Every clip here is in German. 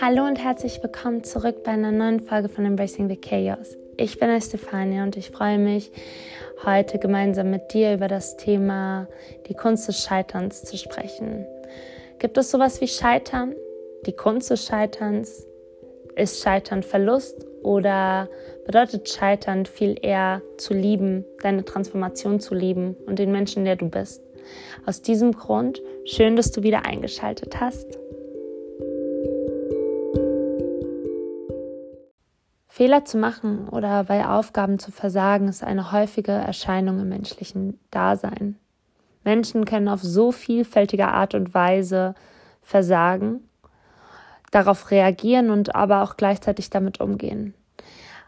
Hallo und herzlich willkommen zurück bei einer neuen Folge von Embracing the Chaos. Ich bin Estefania und ich freue mich, heute gemeinsam mit dir über das Thema die Kunst des Scheiterns zu sprechen. Gibt es sowas wie Scheitern? Die Kunst des Scheiterns? Ist Scheitern Verlust oder bedeutet Scheitern viel eher zu lieben, deine Transformation zu lieben und den Menschen, der du bist? Aus diesem Grund, schön, dass du wieder eingeschaltet hast. Fehler zu machen oder bei Aufgaben zu versagen ist eine häufige Erscheinung im menschlichen Dasein. Menschen können auf so vielfältige Art und Weise versagen, darauf reagieren und aber auch gleichzeitig damit umgehen.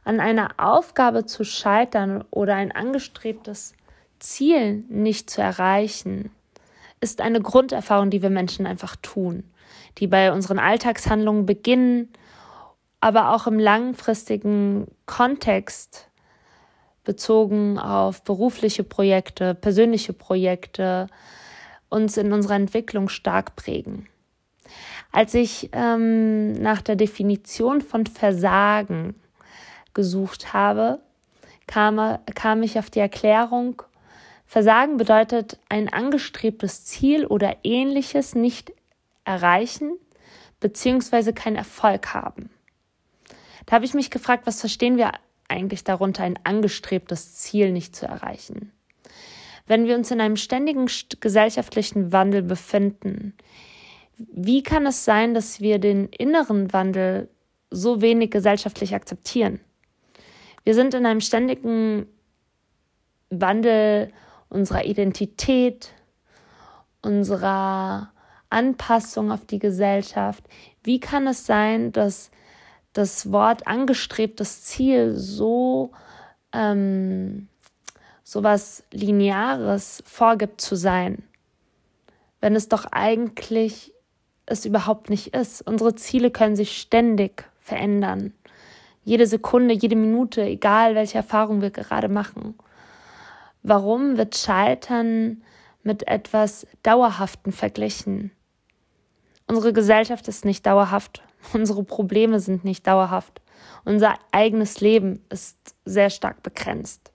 An einer Aufgabe zu scheitern oder ein angestrebtes Ziel nicht zu erreichen, ist eine Grunderfahrung, die wir Menschen einfach tun, die bei unseren Alltagshandlungen beginnen aber auch im langfristigen Kontext bezogen auf berufliche Projekte, persönliche Projekte uns in unserer Entwicklung stark prägen. Als ich ähm, nach der Definition von Versagen gesucht habe, kam, kam ich auf die Erklärung, Versagen bedeutet ein angestrebtes Ziel oder ähnliches nicht erreichen beziehungsweise keinen Erfolg haben. Da habe ich mich gefragt, was verstehen wir eigentlich darunter, ein angestrebtes Ziel nicht zu erreichen? Wenn wir uns in einem ständigen gesellschaftlichen Wandel befinden, wie kann es sein, dass wir den inneren Wandel so wenig gesellschaftlich akzeptieren? Wir sind in einem ständigen Wandel unserer Identität, unserer Anpassung auf die Gesellschaft. Wie kann es sein, dass das Wort angestrebtes Ziel so ähm, so was Lineares vorgibt zu sein, wenn es doch eigentlich es überhaupt nicht ist. Unsere Ziele können sich ständig verändern. Jede Sekunde, jede Minute, egal welche Erfahrung wir gerade machen. Warum wird Scheitern mit etwas Dauerhaften verglichen? Unsere Gesellschaft ist nicht dauerhaft. Unsere Probleme sind nicht dauerhaft. Unser eigenes Leben ist sehr stark begrenzt.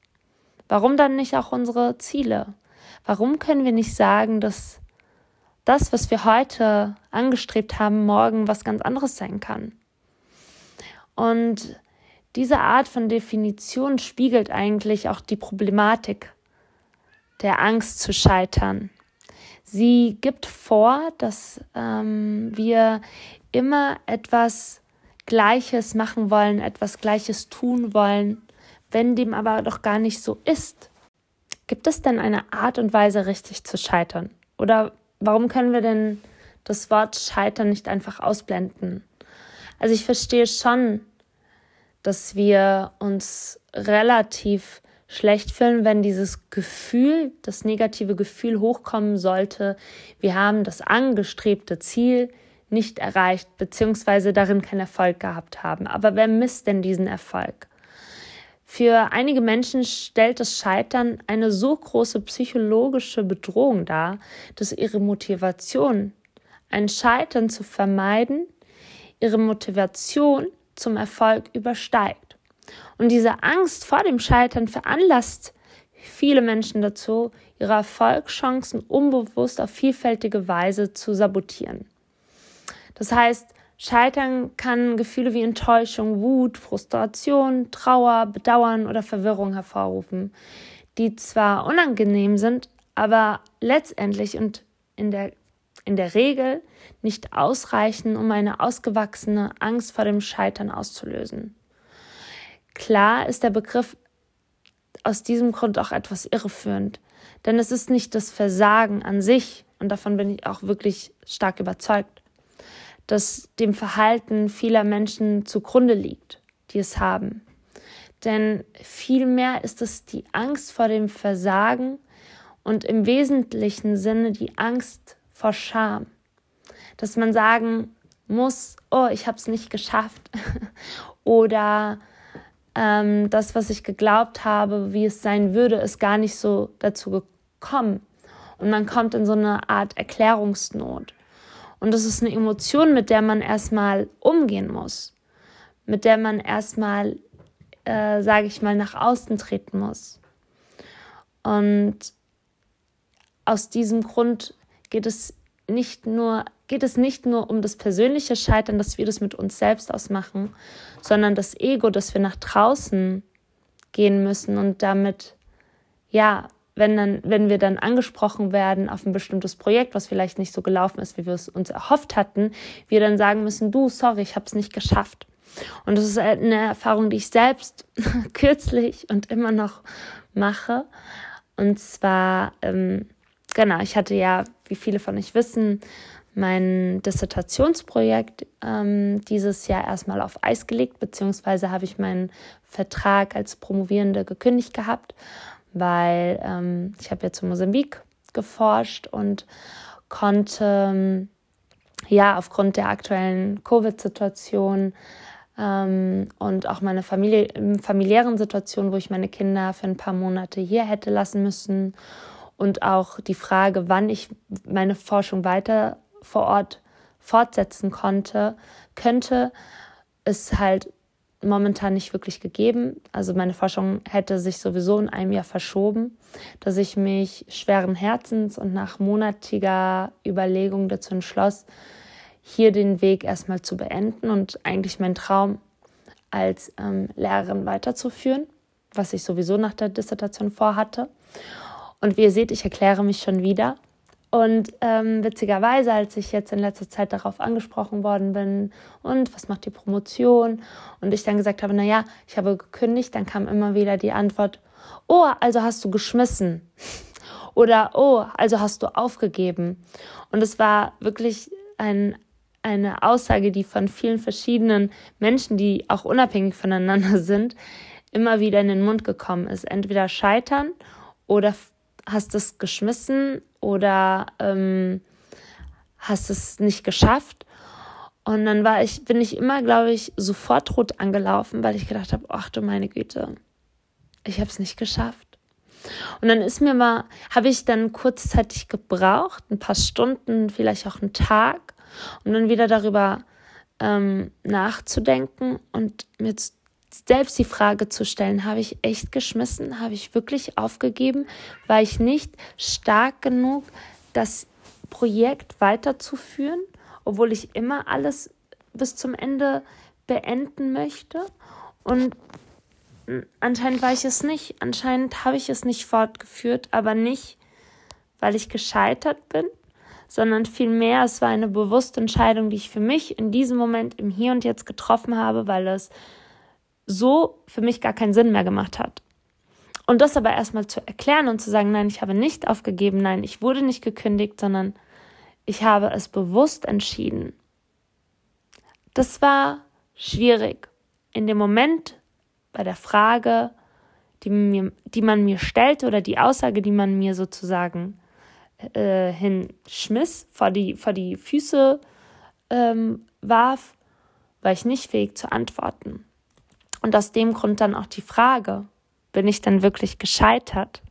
Warum dann nicht auch unsere Ziele? Warum können wir nicht sagen, dass das, was wir heute angestrebt haben, morgen was ganz anderes sein kann? Und diese Art von Definition spiegelt eigentlich auch die Problematik der Angst zu scheitern. Sie gibt vor, dass ähm, wir immer etwas Gleiches machen wollen, etwas Gleiches tun wollen, wenn dem aber doch gar nicht so ist. Gibt es denn eine Art und Weise, richtig zu scheitern? Oder warum können wir denn das Wort Scheitern nicht einfach ausblenden? Also ich verstehe schon, dass wir uns relativ schlecht fühlen, wenn dieses Gefühl, das negative Gefühl hochkommen sollte, wir haben das angestrebte Ziel nicht erreicht, beziehungsweise darin keinen Erfolg gehabt haben. Aber wer misst denn diesen Erfolg? Für einige Menschen stellt das Scheitern eine so große psychologische Bedrohung dar, dass ihre Motivation, ein Scheitern zu vermeiden, ihre Motivation zum Erfolg übersteigt. Und diese Angst vor dem Scheitern veranlasst viele Menschen dazu, ihre Erfolgschancen unbewusst auf vielfältige Weise zu sabotieren. Das heißt, Scheitern kann Gefühle wie Enttäuschung, Wut, Frustration, Trauer, Bedauern oder Verwirrung hervorrufen, die zwar unangenehm sind, aber letztendlich und in der, in der Regel nicht ausreichen, um eine ausgewachsene Angst vor dem Scheitern auszulösen. Klar ist der Begriff aus diesem Grund auch etwas irreführend, denn es ist nicht das Versagen an sich, und davon bin ich auch wirklich stark überzeugt, das dem Verhalten vieler Menschen zugrunde liegt, die es haben. Denn vielmehr ist es die Angst vor dem Versagen und im wesentlichen Sinne die Angst vor Scham. Dass man sagen muss, oh, ich habe es nicht geschafft. Oder ähm, das, was ich geglaubt habe, wie es sein würde, ist gar nicht so dazu gekommen. Und man kommt in so eine Art Erklärungsnot. Und das ist eine Emotion, mit der man erstmal umgehen muss, mit der man erstmal, äh, sage ich mal, nach außen treten muss. Und aus diesem Grund geht es nicht nur geht es nicht nur um das persönliche Scheitern, dass wir das mit uns selbst ausmachen, sondern das Ego, dass wir nach draußen gehen müssen und damit, ja, wenn, dann, wenn wir dann angesprochen werden auf ein bestimmtes Projekt, was vielleicht nicht so gelaufen ist, wie wir es uns erhofft hatten, wir dann sagen müssen, du, sorry, ich habe es nicht geschafft. Und das ist eine Erfahrung, die ich selbst kürzlich und immer noch mache. Und zwar, ähm, genau, ich hatte ja, wie viele von euch wissen, mein Dissertationsprojekt ähm, dieses Jahr erstmal auf Eis gelegt, beziehungsweise habe ich meinen Vertrag als Promovierende gekündigt gehabt, weil ähm, ich habe ja zu Mosambik geforscht und konnte ähm, ja aufgrund der aktuellen Covid-Situation ähm, und auch meiner Familie, familiären Situation, wo ich meine Kinder für ein paar Monate hier hätte lassen müssen und auch die Frage, wann ich meine Forschung weiter vor Ort fortsetzen konnte, könnte es halt momentan nicht wirklich gegeben. Also meine Forschung hätte sich sowieso in einem Jahr verschoben, dass ich mich schweren Herzens und nach monatiger Überlegung dazu entschloss, hier den Weg erstmal zu beenden und eigentlich meinen Traum als ähm, Lehrerin weiterzuführen, was ich sowieso nach der Dissertation vorhatte. Und wie ihr seht, ich erkläre mich schon wieder. Und ähm, witzigerweise, als ich jetzt in letzter Zeit darauf angesprochen worden bin, und was macht die Promotion? Und ich dann gesagt habe, naja, ich habe gekündigt, dann kam immer wieder die Antwort, oh, also hast du geschmissen. Oder oh, also hast du aufgegeben. Und es war wirklich ein, eine Aussage, die von vielen verschiedenen Menschen, die auch unabhängig voneinander sind, immer wieder in den Mund gekommen ist. Entweder scheitern oder hast es geschmissen oder ähm, hast es nicht geschafft. Und dann war ich, bin ich immer, glaube ich, sofort rot angelaufen, weil ich gedacht habe, ach du meine Güte, ich habe es nicht geschafft. Und dann ist mir mal, habe ich dann kurzzeitig gebraucht, ein paar Stunden, vielleicht auch einen Tag, um dann wieder darüber ähm, nachzudenken und mir selbst die Frage zu stellen, habe ich echt geschmissen? Habe ich wirklich aufgegeben? War ich nicht stark genug, das Projekt weiterzuführen, obwohl ich immer alles bis zum Ende beenden möchte? Und anscheinend war ich es nicht. Anscheinend habe ich es nicht fortgeführt, aber nicht, weil ich gescheitert bin, sondern vielmehr, es war eine bewusste Entscheidung, die ich für mich in diesem Moment im Hier und Jetzt getroffen habe, weil es so für mich gar keinen Sinn mehr gemacht hat. Und das aber erstmal zu erklären und zu sagen, nein, ich habe nicht aufgegeben, nein, ich wurde nicht gekündigt, sondern ich habe es bewusst entschieden. Das war schwierig. In dem Moment bei der Frage, die, mir, die man mir stellte oder die Aussage, die man mir sozusagen äh, hinschmiss, vor die, vor die Füße ähm, warf, war ich nicht fähig zu antworten. Und aus dem Grund dann auch die Frage, bin ich denn wirklich gescheitert?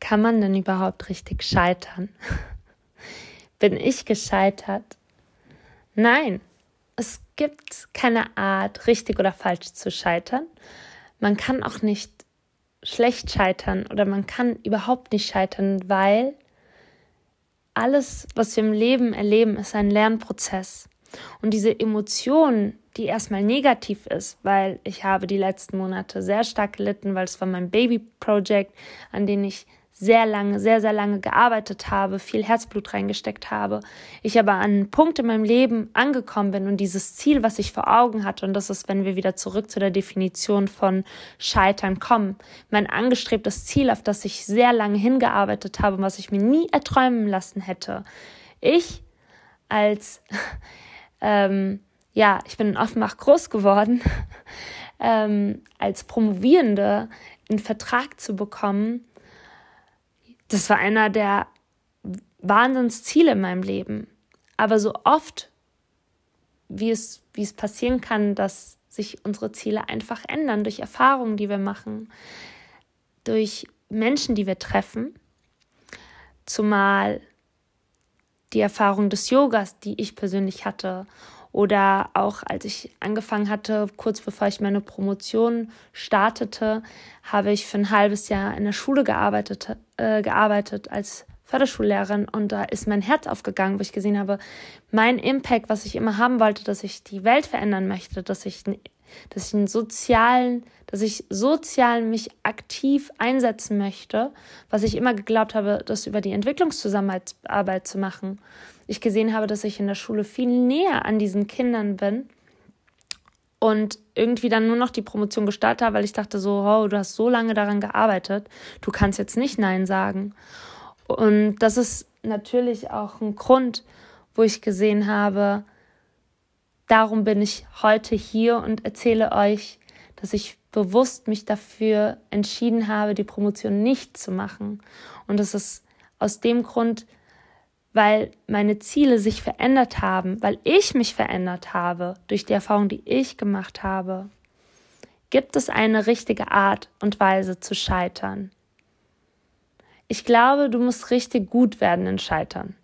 Kann man denn überhaupt richtig scheitern? bin ich gescheitert? Nein, es gibt keine Art, richtig oder falsch zu scheitern. Man kann auch nicht schlecht scheitern oder man kann überhaupt nicht scheitern, weil alles, was wir im Leben erleben, ist ein Lernprozess. Und diese Emotionen, die erstmal negativ ist, weil ich habe die letzten Monate sehr stark gelitten, weil es war mein Baby-Project, an dem ich sehr lange, sehr, sehr lange gearbeitet habe, viel Herzblut reingesteckt habe. Ich aber an einen Punkt in meinem Leben angekommen bin und dieses Ziel, was ich vor Augen hatte, und das ist, wenn wir wieder zurück zu der Definition von Scheitern kommen, mein angestrebtes Ziel, auf das ich sehr lange hingearbeitet habe und was ich mir nie erträumen lassen hätte. Ich als ähm, ja, ich bin in Offenbach groß geworden, ähm, als Promovierende einen Vertrag zu bekommen, das war einer der Wahnsinnsziele in meinem Leben. Aber so oft, wie es, wie es passieren kann, dass sich unsere Ziele einfach ändern durch Erfahrungen, die wir machen, durch Menschen, die wir treffen, zumal die Erfahrung des Yogas, die ich persönlich hatte. Oder auch als ich angefangen hatte, kurz bevor ich meine Promotion startete, habe ich für ein halbes Jahr in der Schule gearbeitet, äh, gearbeitet als Förderschullehrerin und da ist mein Herz aufgegangen, wo ich gesehen habe, mein Impact, was ich immer haben wollte, dass ich die Welt verändern möchte, dass ich, dass ich einen sozialen, dass ich sozial mich aktiv einsetzen möchte, was ich immer geglaubt habe, das über die Entwicklungszusammenarbeit zu machen. Ich gesehen habe, dass ich in der Schule viel näher an diesen Kindern bin und irgendwie dann nur noch die Promotion gestartet habe, weil ich dachte so, oh, du hast so lange daran gearbeitet, du kannst jetzt nicht Nein sagen. Und das ist natürlich auch ein Grund, wo ich gesehen habe, darum bin ich heute hier und erzähle euch, dass ich bewusst mich dafür entschieden habe, die Promotion nicht zu machen. Und das ist aus dem Grund, weil meine Ziele sich verändert haben, weil ich mich verändert habe durch die Erfahrung, die ich gemacht habe. Gibt es eine richtige Art und Weise zu scheitern? ich glaube, du musst richtig gut werden in Scheitern.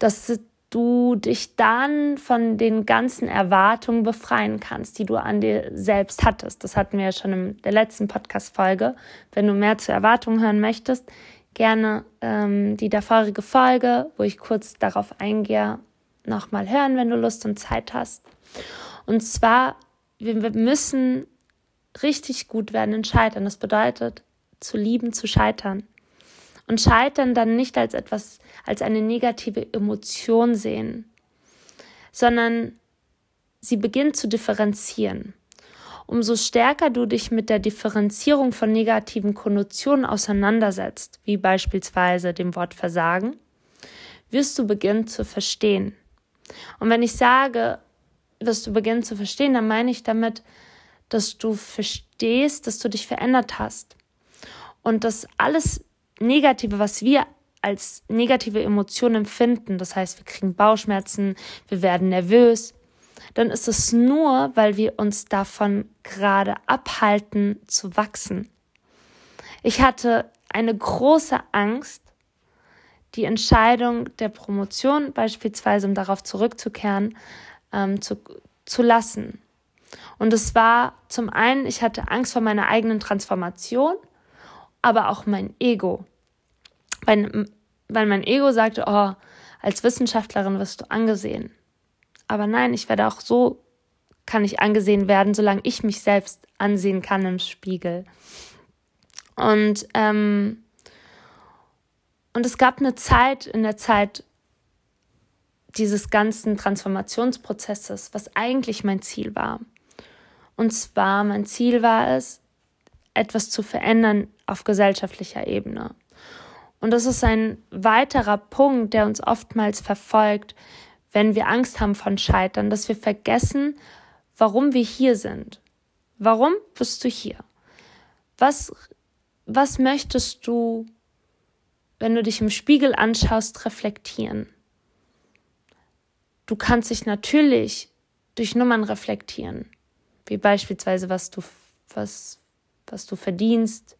Dass du dich dann von den ganzen Erwartungen befreien kannst, die du an dir selbst hattest. Das hatten wir ja schon in der letzten Podcast-Folge. Wenn du mehr zu Erwartungen hören möchtest, gerne ähm, die davorige Folge, wo ich kurz darauf eingehe, nochmal hören, wenn du Lust und Zeit hast. Und zwar, wir müssen richtig gut werden in Scheitern. Das bedeutet, zu lieben, zu scheitern. Und Scheitern dann nicht als etwas, als eine negative Emotion sehen, sondern sie beginnt zu differenzieren. Umso stärker du dich mit der Differenzierung von negativen Konnotationen auseinandersetzt, wie beispielsweise dem Wort Versagen, wirst du beginnen zu verstehen. Und wenn ich sage, wirst du beginnen zu verstehen, dann meine ich damit, dass du verstehst, dass du dich verändert hast, und das alles Negative, was wir als negative Emotionen empfinden, das heißt, wir kriegen Bauchschmerzen, wir werden nervös, dann ist es nur, weil wir uns davon gerade abhalten zu wachsen. Ich hatte eine große Angst, die Entscheidung der Promotion beispielsweise, um darauf zurückzukehren, ähm, zu, zu lassen. Und es war zum einen, ich hatte Angst vor meiner eigenen Transformation aber auch mein Ego. Weil, weil mein Ego sagte, oh, als Wissenschaftlerin wirst du angesehen. Aber nein, ich werde auch so, kann ich angesehen werden, solange ich mich selbst ansehen kann im Spiegel. Und, ähm, und es gab eine Zeit, in der Zeit dieses ganzen Transformationsprozesses, was eigentlich mein Ziel war. Und zwar, mein Ziel war es, etwas zu verändern auf gesellschaftlicher Ebene. Und das ist ein weiterer Punkt, der uns oftmals verfolgt, wenn wir Angst haben von Scheitern, dass wir vergessen, warum wir hier sind. Warum bist du hier? Was, was möchtest du, wenn du dich im Spiegel anschaust, reflektieren? Du kannst dich natürlich durch Nummern reflektieren, wie beispielsweise, was du, was, was du verdienst,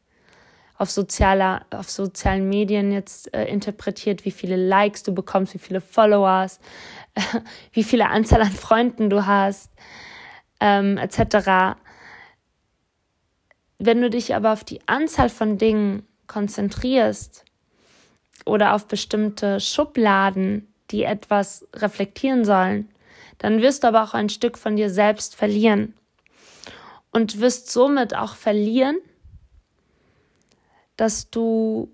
auf, sozialer, auf sozialen Medien jetzt äh, interpretiert, wie viele Likes du bekommst, wie viele Followers, wie viele Anzahl an Freunden du hast, ähm, etc. Wenn du dich aber auf die Anzahl von Dingen konzentrierst oder auf bestimmte Schubladen, die etwas reflektieren sollen, dann wirst du aber auch ein Stück von dir selbst verlieren und wirst somit auch verlieren, dass du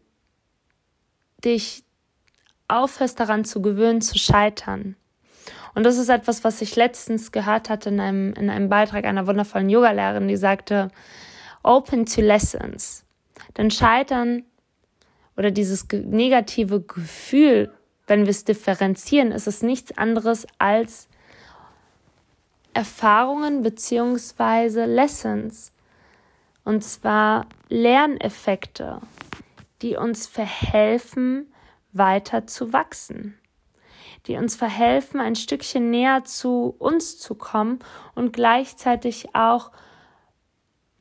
dich aufhörst daran zu gewöhnen, zu scheitern. Und das ist etwas, was ich letztens gehört hatte in einem, in einem Beitrag einer wundervollen Yogalehrerin, die sagte, open to lessons. Denn Scheitern oder dieses negative Gefühl, wenn wir es differenzieren, ist es nichts anderes als Erfahrungen beziehungsweise Lessons. Und zwar Lerneffekte, die uns verhelfen, weiter zu wachsen. Die uns verhelfen, ein Stückchen näher zu uns zu kommen und gleichzeitig auch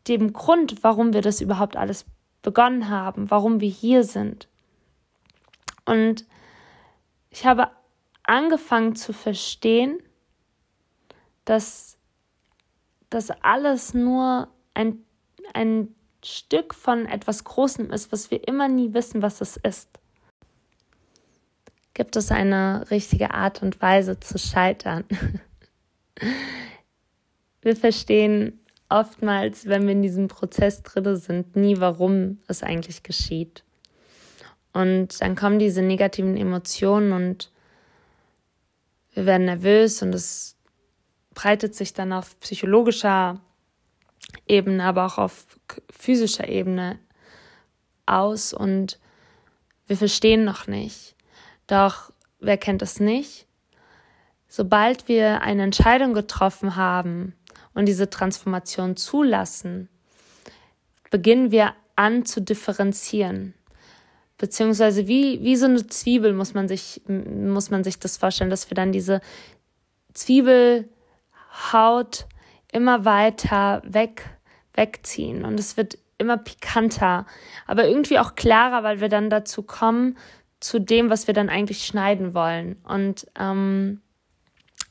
dem Grund, warum wir das überhaupt alles begonnen haben, warum wir hier sind. Und Ich habe angefangen zu verstehen, dass das alles nur ein, ein Stück von etwas Großem ist, was wir immer nie wissen, was es ist. Gibt es eine richtige Art und Weise zu scheitern? wir verstehen oftmals, wenn wir in diesem Prozess drin sind, nie, warum es eigentlich geschieht. Und dann kommen diese negativen Emotionen und wir werden nervös und es breitet sich dann auf psychologischer Ebene, aber auch auf physischer Ebene aus und wir verstehen noch nicht. Doch wer kennt es nicht? Sobald wir eine Entscheidung getroffen haben und diese Transformation zulassen, beginnen wir an zu differenzieren. Beziehungsweise wie, wie so eine Zwiebel muss man sich, muss man sich das vorstellen, dass wir dann diese Zwiebelhaut immer weiter weg, wegziehen und es wird immer pikanter, aber irgendwie auch klarer, weil wir dann dazu kommen, zu dem, was wir dann eigentlich schneiden wollen. Und, ähm,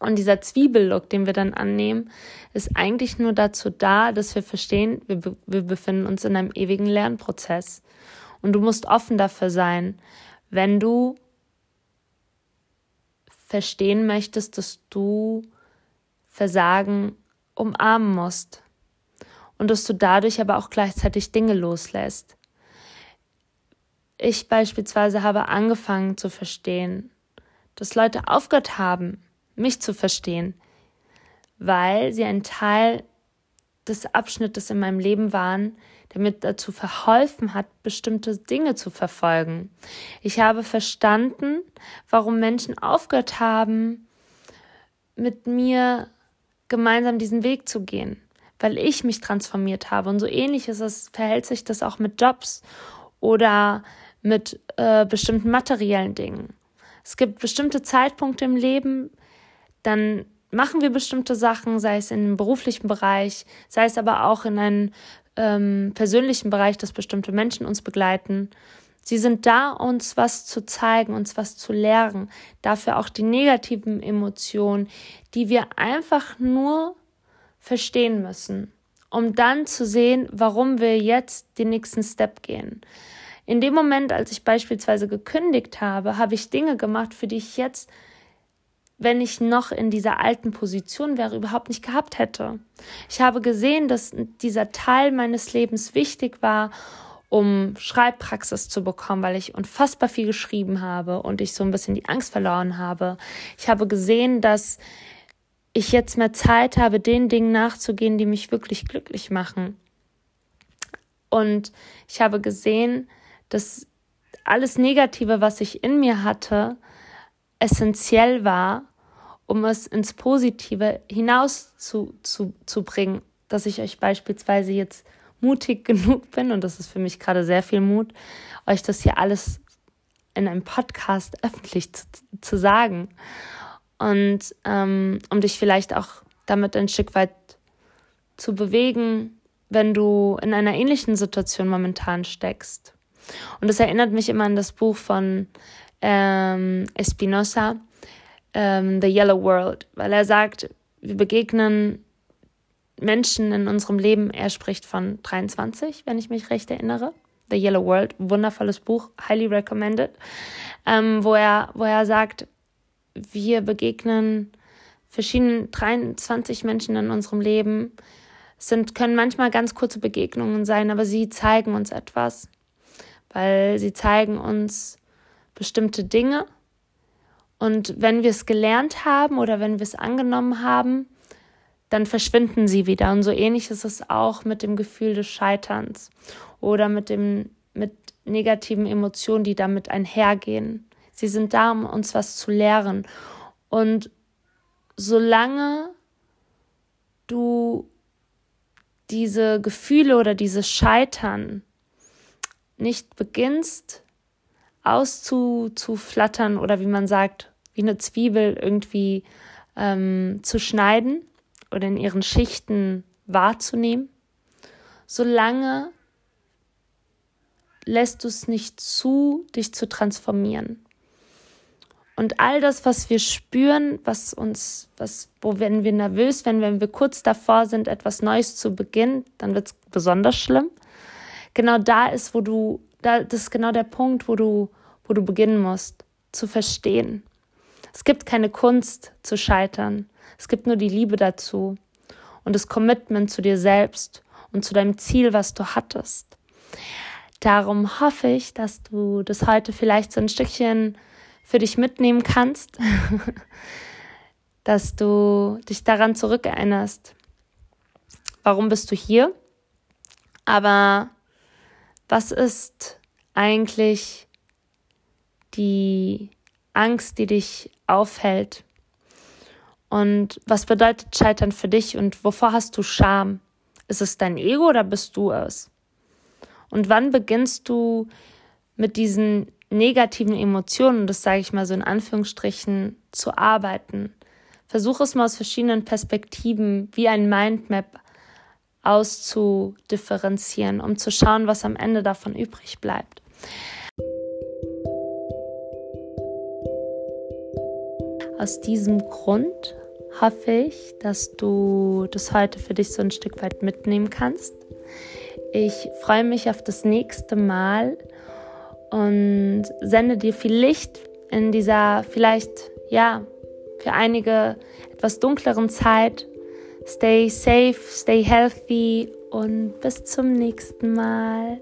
und dieser Zwiebellook, den wir dann annehmen, ist eigentlich nur dazu da, dass wir verstehen, wir, wir befinden uns in einem ewigen Lernprozess. Und du musst offen dafür sein, wenn du verstehen möchtest, dass du Versagen umarmen musst und dass du dadurch aber auch gleichzeitig Dinge loslässt. Ich beispielsweise habe angefangen zu verstehen, dass Leute aufgehört haben, mich zu verstehen, weil sie ein Teil des Abschnittes in meinem Leben waren, der mir dazu verholfen hat, bestimmte Dinge zu verfolgen. Ich habe verstanden, warum Menschen aufgehört haben, mit mir gemeinsam diesen Weg zu gehen, weil ich mich transformiert habe. Und so ähnlich ist es, verhält sich das auch mit Jobs oder mit äh, bestimmten materiellen Dingen. Es gibt bestimmte Zeitpunkte im Leben, dann machen wir bestimmte Sachen, sei es im beruflichen Bereich, sei es aber auch in einem ähm, persönlichen Bereich, dass bestimmte Menschen uns begleiten. Sie sind da, uns was zu zeigen, uns was zu lehren. Dafür auch die negativen Emotionen, die wir einfach nur verstehen müssen, um dann zu sehen, warum wir jetzt den nächsten Step gehen. In dem Moment, als ich beispielsweise gekündigt habe, habe ich Dinge gemacht, für die ich jetzt, wenn ich noch in dieser alten Position wäre, überhaupt nicht gehabt hätte. Ich habe gesehen, dass dieser Teil meines Lebens wichtig war, um Schreibpraxis zu bekommen, weil ich unfassbar viel geschrieben habe und ich so ein bisschen die Angst verloren habe. Ich habe gesehen, dass ich jetzt mehr Zeit habe, den Dingen nachzugehen, die mich wirklich glücklich machen. Und ich habe gesehen, dass alles Negative, was ich in mir hatte, essentiell war, um es ins Positive hinaus zu, zu, zu bringen. Dass ich euch beispielsweise jetzt mutig genug bin, und das ist für mich gerade sehr viel Mut, euch das hier alles in einem Podcast öffentlich zu, zu sagen. Und ähm, um dich vielleicht auch damit ein Stück weit zu bewegen, wenn du in einer ähnlichen Situation momentan steckst. Und das erinnert mich immer an das Buch von ähm, Espinosa, ähm, The Yellow World, weil er sagt, wir begegnen Menschen in unserem Leben. Er spricht von 23, wenn ich mich recht erinnere. The Yellow World, wundervolles Buch, highly recommended, ähm, wo, er, wo er sagt, wir begegnen verschiedenen 23 Menschen in unserem Leben. Sind, können manchmal ganz kurze Begegnungen sein, aber sie zeigen uns etwas weil sie zeigen uns bestimmte Dinge. Und wenn wir es gelernt haben oder wenn wir es angenommen haben, dann verschwinden sie wieder. Und so ähnlich ist es auch mit dem Gefühl des Scheiterns oder mit dem, mit negativen Emotionen, die damit einhergehen. Sie sind da, um uns was zu lehren. Und solange du diese Gefühle oder dieses Scheitern nicht beginnst auszuflattern oder wie man sagt, wie eine Zwiebel irgendwie ähm, zu schneiden oder in ihren Schichten wahrzunehmen, solange lässt du es nicht zu, dich zu transformieren. Und all das, was wir spüren, was uns, was, wo werden wir nervös, wenn, wenn wir kurz davor sind, etwas Neues zu beginnen, dann wird es besonders schlimm. Genau da ist, wo du, da, das ist genau der Punkt, wo du, wo du beginnen musst, zu verstehen. Es gibt keine Kunst zu scheitern. Es gibt nur die Liebe dazu und das Commitment zu dir selbst und zu deinem Ziel, was du hattest. Darum hoffe ich, dass du das heute vielleicht so ein Stückchen für dich mitnehmen kannst, dass du dich daran zurückerinnerst. Warum bist du hier? Aber was ist eigentlich die Angst, die dich aufhält? Und was bedeutet Scheitern für dich und wovor hast du Scham? Ist es dein Ego oder bist du es? Und wann beginnst du mit diesen negativen Emotionen, das sage ich mal so in Anführungsstrichen, zu arbeiten. Versuche es mal aus verschiedenen Perspektiven wie ein Mindmap auszudifferenzieren, um zu schauen, was am Ende davon übrig bleibt. Aus diesem Grund hoffe ich, dass du das heute für dich so ein Stück weit mitnehmen kannst. Ich freue mich auf das nächste Mal und sende dir viel Licht in dieser vielleicht, ja, für einige etwas dunkleren Zeit. Stay safe, stay healthy und bis zum nächsten Mal.